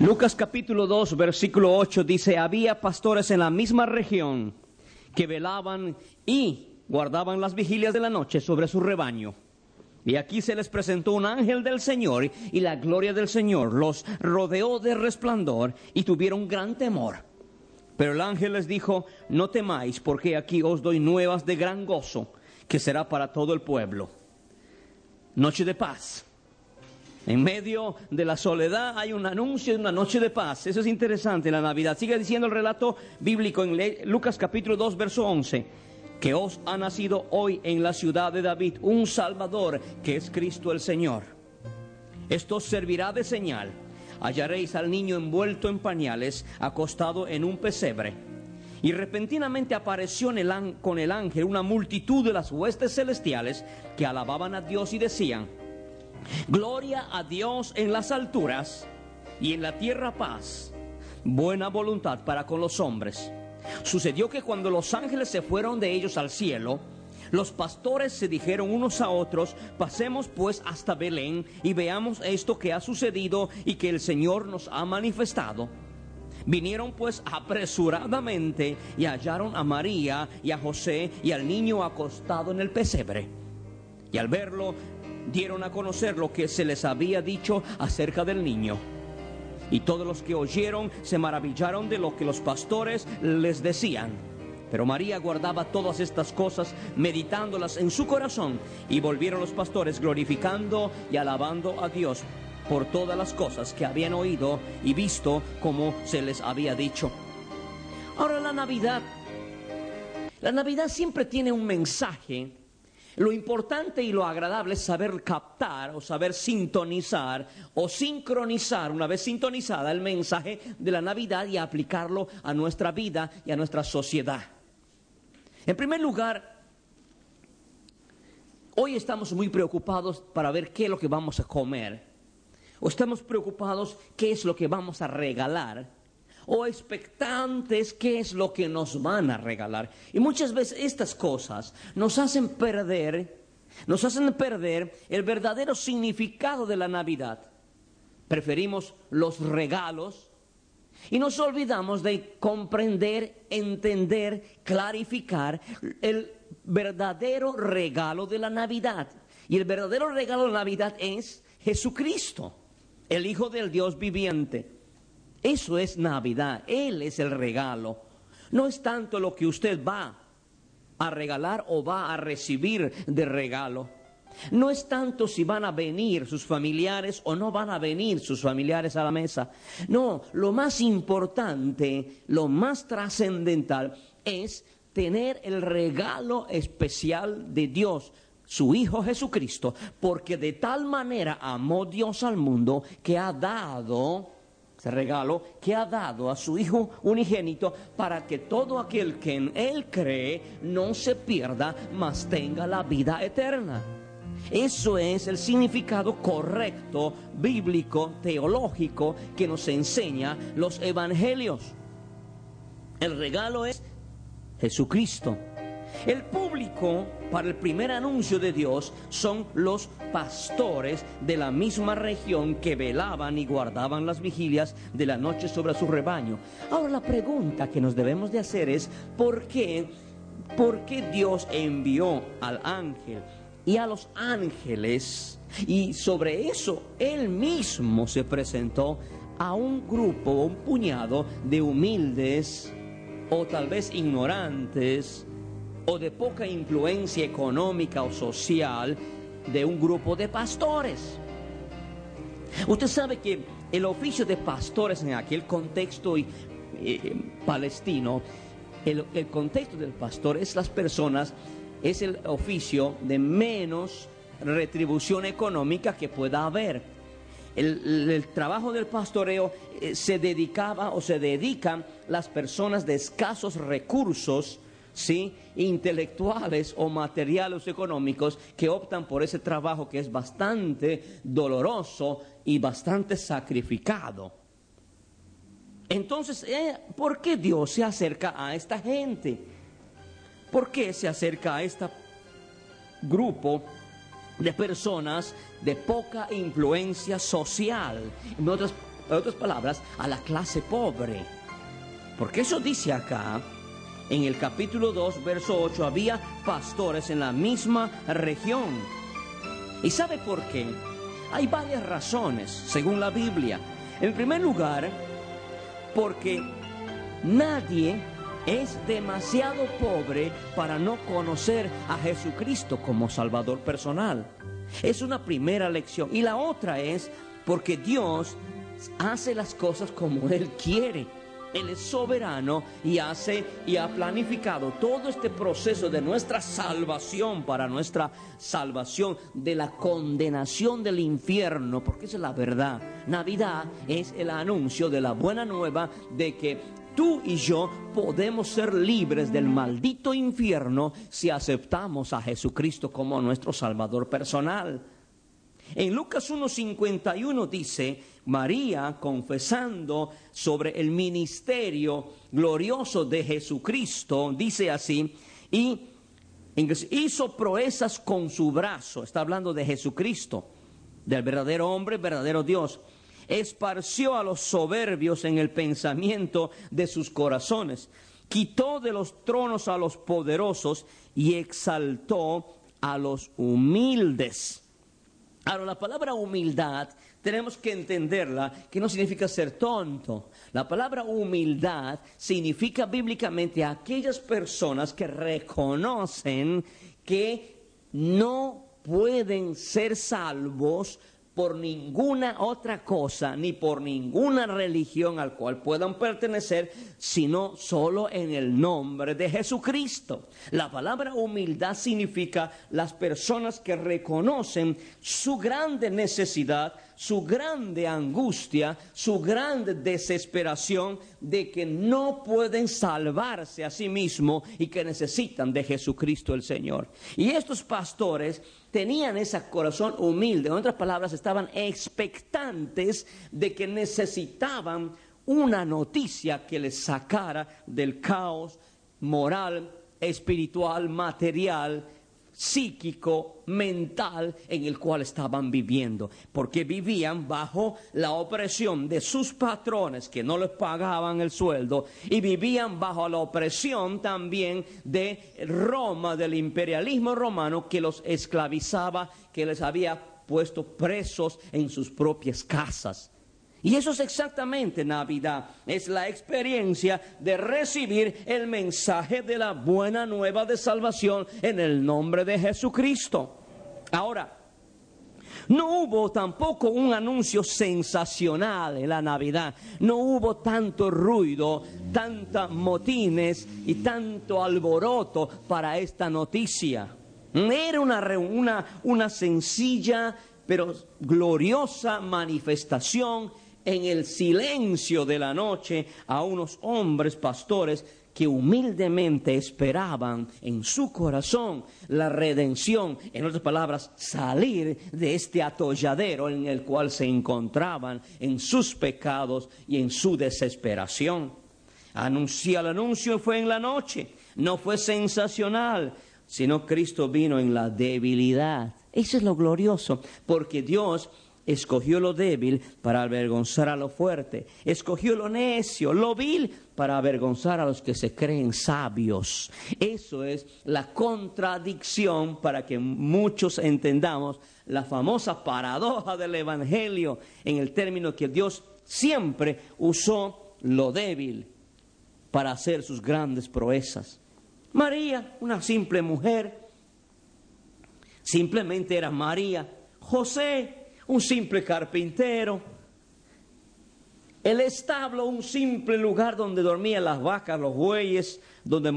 Lucas capítulo 2, versículo 8 dice, había pastores en la misma región que velaban y guardaban las vigilias de la noche sobre su rebaño. Y aquí se les presentó un ángel del Señor y la gloria del Señor los rodeó de resplandor y tuvieron gran temor. Pero el ángel les dijo, no temáis porque aquí os doy nuevas de gran gozo que será para todo el pueblo. Noche de paz. En medio de la soledad hay un anuncio de una noche de paz. Eso es interesante, la Navidad. Sigue diciendo el relato bíblico en Lucas capítulo 2, verso 11, que os ha nacido hoy en la ciudad de David un Salvador, que es Cristo el Señor. Esto os servirá de señal. Hallaréis al niño envuelto en pañales, acostado en un pesebre. Y repentinamente apareció el con el ángel una multitud de las huestes celestiales que alababan a Dios y decían, Gloria a Dios en las alturas y en la tierra paz, buena voluntad para con los hombres. Sucedió que cuando los ángeles se fueron de ellos al cielo, los pastores se dijeron unos a otros, pasemos pues hasta Belén y veamos esto que ha sucedido y que el Señor nos ha manifestado. Vinieron pues apresuradamente y hallaron a María y a José y al niño acostado en el pesebre. Y al verlo, dieron a conocer lo que se les había dicho acerca del niño. Y todos los que oyeron se maravillaron de lo que los pastores les decían. Pero María guardaba todas estas cosas, meditándolas en su corazón, y volvieron los pastores glorificando y alabando a Dios por todas las cosas que habían oído y visto como se les había dicho. Ahora la Navidad, la Navidad siempre tiene un mensaje lo importante y lo agradable es saber captar o saber sintonizar o sincronizar una vez sintonizada el mensaje de la Navidad y aplicarlo a nuestra vida y a nuestra sociedad. En primer lugar, hoy estamos muy preocupados para ver qué es lo que vamos a comer. O estamos preocupados qué es lo que vamos a regalar o expectantes qué es lo que nos van a regalar. Y muchas veces estas cosas nos hacen perder, nos hacen perder el verdadero significado de la Navidad. Preferimos los regalos y nos olvidamos de comprender, entender, clarificar el verdadero regalo de la Navidad. Y el verdadero regalo de la Navidad es Jesucristo, el Hijo del Dios viviente. Eso es Navidad, Él es el regalo. No es tanto lo que usted va a regalar o va a recibir de regalo. No es tanto si van a venir sus familiares o no van a venir sus familiares a la mesa. No, lo más importante, lo más trascendental es tener el regalo especial de Dios, su Hijo Jesucristo, porque de tal manera amó Dios al mundo que ha dado ese regalo que ha dado a su Hijo unigénito para que todo aquel que en Él cree no se pierda, mas tenga la vida eterna. Eso es el significado correcto, bíblico, teológico que nos enseña los evangelios. El regalo es Jesucristo. El público para el primer anuncio de Dios son los pastores de la misma región que velaban y guardaban las vigilias de la noche sobre su rebaño. Ahora la pregunta que nos debemos de hacer es, ¿por qué, por qué Dios envió al ángel y a los ángeles? Y sobre eso él mismo se presentó a un grupo, un puñado de humildes o tal vez ignorantes, o de poca influencia económica o social de un grupo de pastores. Usted sabe que el oficio de pastores en aquel contexto eh, palestino, el, el, contexto del pastor es las personas es el oficio de menos retribución económica que pueda haber. El, trabajo del pastoreo eh, se dedicaba o se dedican las personas de escasos recursos, ¿sí? intelectuales o materiales económicos que optan por ese trabajo que es bastante doloroso y bastante sacrificado. Entonces, eh, ¿por qué Dios se acerca a esta gente? ¿Por qué se acerca a este grupo de personas de poca influencia social? En otras, en otras palabras, a la clase pobre. Porque eso dice acá, en el capítulo 2, verso 8, había pastores en la misma región. ¿Y sabe por qué? Hay varias razones, según la Biblia. En primer lugar, porque nadie es demasiado pobre para no conocer a Jesucristo como Salvador personal. Es una primera lección. Y la otra es porque Dios hace las cosas como Él quiere. Él es soberano y hace y ha planificado todo este proceso de nuestra salvación para nuestra salvación de la condenación del infierno, porque esa es la verdad. Navidad es el anuncio de la buena nueva de que tú y yo podemos ser libres del maldito infierno si aceptamos a Jesucristo como nuestro Salvador personal. En Lucas 1.51 dice, María confesando sobre el ministerio glorioso de Jesucristo, dice así, y hizo proezas con su brazo, está hablando de Jesucristo, del verdadero hombre, verdadero Dios, esparció a los soberbios en el pensamiento de sus corazones, quitó de los tronos a los poderosos y exaltó a los humildes. Ahora, la palabra humildad tenemos que entenderla, que no significa ser tonto. La palabra humildad significa bíblicamente a aquellas personas que reconocen que no pueden ser salvos por ninguna otra cosa, ni por ninguna religión al cual puedan pertenecer, sino solo en el nombre de Jesucristo. La palabra humildad significa las personas que reconocen su grande necesidad, su grande angustia, su grande desesperación de que no pueden salvarse a sí mismos y que necesitan de Jesucristo el Señor. Y estos pastores tenían ese corazón humilde, en otras palabras, estaban expectantes de que necesitaban una noticia que les sacara del caos moral, espiritual, material, psíquico, mental en el cual estaban viviendo, porque vivían bajo la opresión de sus patrones que no les pagaban el sueldo y vivían bajo la opresión también de Roma, del imperialismo romano que los esclavizaba, que les había puesto presos en sus propias casas. Y eso es exactamente Navidad. Es la experiencia de recibir el mensaje de la buena nueva de salvación en el nombre de Jesucristo. Ahora, no hubo tampoco un anuncio sensacional en la Navidad. No hubo tanto ruido, tantos motines y tanto alboroto para esta noticia. Era una, una, una sencilla pero gloriosa manifestación en el silencio de la noche a unos hombres pastores que humildemente esperaban en su corazón la redención, en otras palabras, salir de este atolladero en el cual se encontraban en sus pecados y en su desesperación. Anuncia el anuncio fue en la noche, no fue sensacional, sino Cristo vino en la debilidad. Eso es lo glorioso, porque Dios escogió lo débil para avergonzar a lo fuerte, escogió lo necio, lo vil para avergonzar a los que se creen sabios. Eso es la contradicción para que muchos entendamos la famosa paradoja del Evangelio en el término que Dios siempre usó lo débil para hacer sus grandes proezas. María, una simple mujer, simplemente era María. José, un simple carpintero. El establo, un simple lugar donde dormían las vacas, los bueyes, donde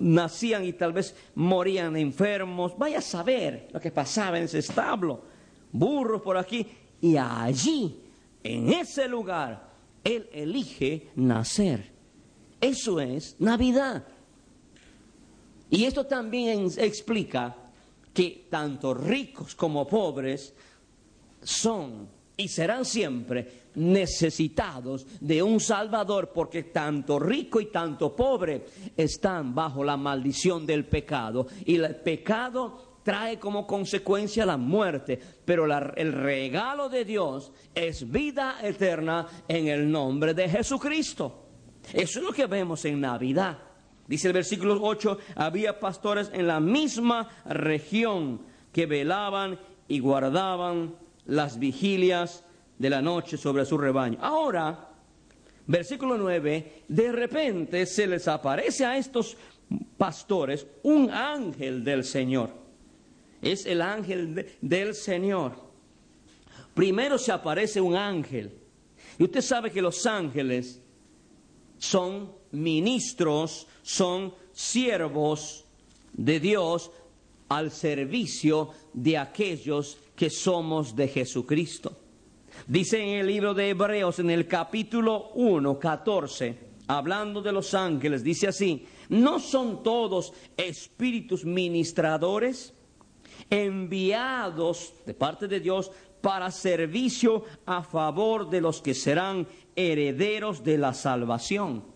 nacían y tal vez morían enfermos. Vaya a saber lo que pasaba en ese establo. Burros por aquí. Y allí, en ese lugar, Él elige nacer. Eso es Navidad. Y esto también explica que tanto ricos como pobres son y serán siempre necesitados de un Salvador porque tanto rico y tanto pobre están bajo la maldición del pecado y el pecado trae como consecuencia la muerte, pero el regalo de Dios es vida eterna en el nombre de Jesucristo. Eso es lo que vemos en Navidad. Dice el versículo 8, había pastores en la misma región que velaban y guardaban las vigilias de la noche sobre su rebaño. Ahora, versículo 9, de repente se les aparece a estos pastores un ángel del Señor. Es el ángel del Señor. Primero se aparece un ángel. Y usted sabe que los ángeles son ministros, son siervos de Dios al servicio de aquellos que somos de Jesucristo. Dice en el libro de Hebreos, en el capítulo 1, 14, hablando de los ángeles, dice así, ¿no son todos espíritus ministradores enviados de parte de Dios para servicio a favor de los que serán herederos de la salvación?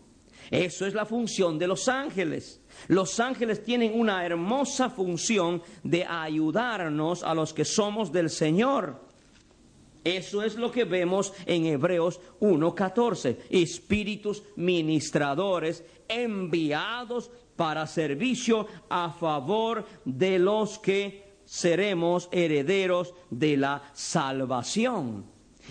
Eso es la función de los ángeles. Los ángeles tienen una hermosa función de ayudarnos a los que somos del Señor. Eso es lo que vemos en Hebreos 1.14. Espíritus ministradores enviados para servicio a favor de los que seremos herederos de la salvación.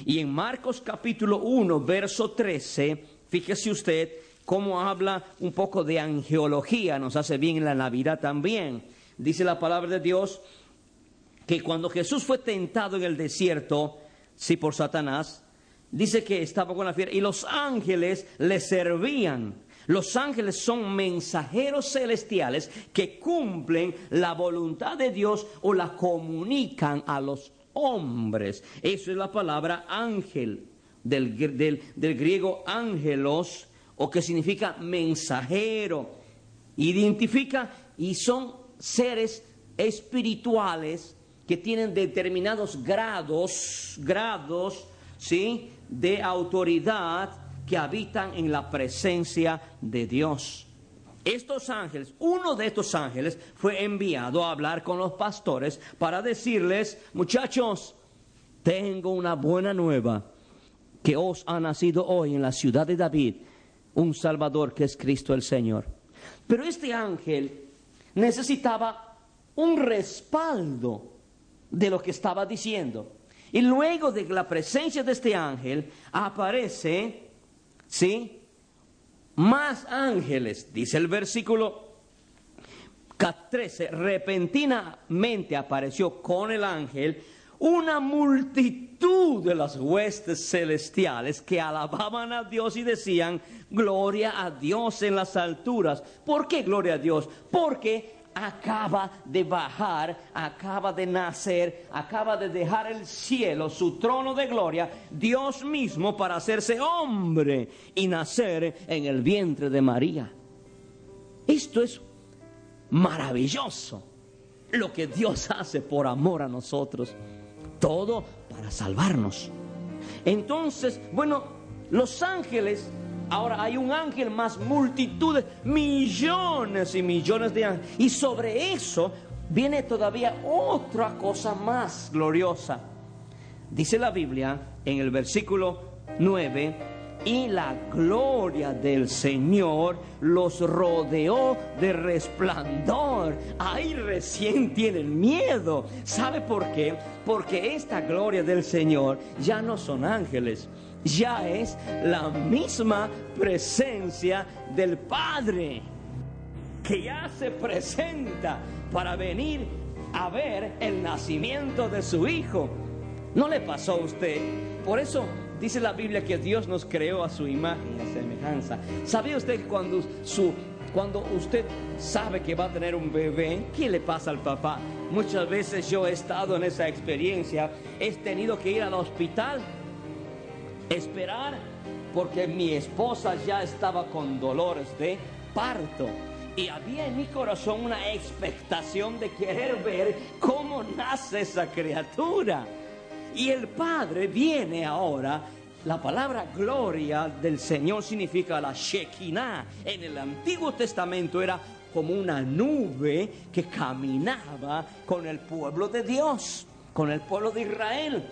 Y en Marcos capítulo 1, verso 13, fíjese usted, cómo habla un poco de angeología, nos hace bien en la Navidad también. Dice la palabra de Dios que cuando Jesús fue tentado en el desierto, sí por Satanás, dice que estaba con la fiera y los ángeles le servían. Los ángeles son mensajeros celestiales que cumplen la voluntad de Dios o la comunican a los hombres. Eso es la palabra ángel, del, del griego ángelos, o que significa mensajero. Identifica y son seres espirituales que tienen determinados grados, grados, ¿sí? de autoridad que habitan en la presencia de Dios. Estos ángeles, uno de estos ángeles fue enviado a hablar con los pastores para decirles, muchachos, tengo una buena nueva que os ha nacido hoy en la ciudad de David un Salvador que es Cristo el Señor. Pero este ángel necesitaba un respaldo de lo que estaba diciendo. Y luego de la presencia de este ángel aparece, ¿sí? Más ángeles, dice el versículo 13, repentinamente apareció con el ángel una multitud de las huestes celestiales que alababan a Dios y decían, gloria a Dios en las alturas. ¿Por qué gloria a Dios? Porque acaba de bajar, acaba de nacer, acaba de dejar el cielo, su trono de gloria, Dios mismo para hacerse hombre y nacer en el vientre de María. Esto es maravilloso, lo que Dios hace por amor a nosotros todo para salvarnos. Entonces, bueno, los ángeles, ahora hay un ángel más multitudes, millones y millones de ángeles. Y sobre eso viene todavía otra cosa más gloriosa. Dice la Biblia en el versículo 9, y la gloria del Señor los rodeó de resplandor. Ahí recién tienen miedo. ¿Sabe por qué? Porque esta gloria del Señor ya no son ángeles, ya es la misma presencia del Padre que ya se presenta para venir a ver el nacimiento de su Hijo. ¿No le pasó a usted? Por eso Dice la Biblia que Dios nos creó a su imagen y a semejanza. ¿Sabía usted que cuando, su, cuando usted sabe que va a tener un bebé, qué le pasa al papá? Muchas veces yo he estado en esa experiencia. He tenido que ir al hospital, esperar, porque mi esposa ya estaba con dolores de parto. Y había en mi corazón una expectación de querer ver cómo nace esa criatura. Y el Padre viene ahora. La palabra gloria del Señor significa la Shekinah. En el Antiguo Testamento era como una nube que caminaba con el pueblo de Dios, con el pueblo de Israel.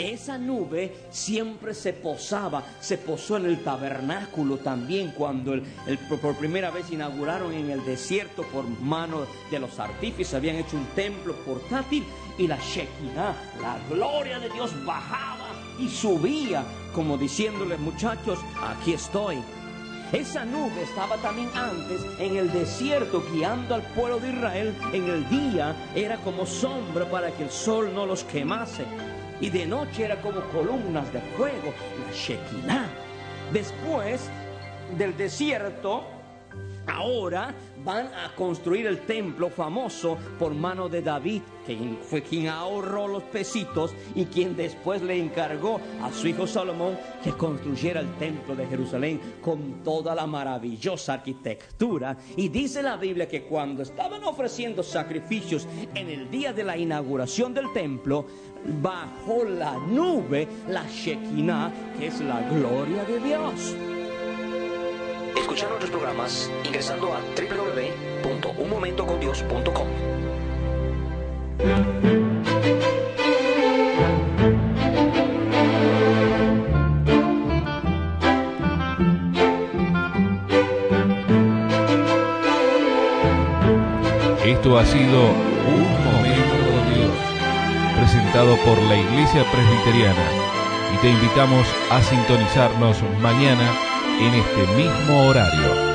Esa nube siempre se posaba, se posó en el tabernáculo también cuando por primera vez inauguraron en el desierto por mano de los artífices, habían hecho un templo portátil y la Shekinah, la gloria de Dios bajaba y subía como diciéndole muchachos, aquí estoy. Esa nube estaba también antes en el desierto guiando al pueblo de Israel. En el día era como sombra para que el sol no los quemase y de noche era como columnas de fuego, la Shekinah. Después del desierto, ahora van a construir el templo famoso por mano de David, quien fue quien ahorró los pesitos y quien después le encargó a su hijo Salomón que construyera el templo de Jerusalén con toda la maravillosa arquitectura. Y dice la Biblia que cuando estaban ofreciendo sacrificios en el día de la inauguración del templo, bajo la nube la Shekinah, que es la gloria de Dios. Escuchar otros programas ingresando a www.unmomentocondios.com. Esto ha sido Un Momento con Dios, presentado por la Iglesia Presbiteriana, y te invitamos a sintonizarnos mañana en este mismo horario.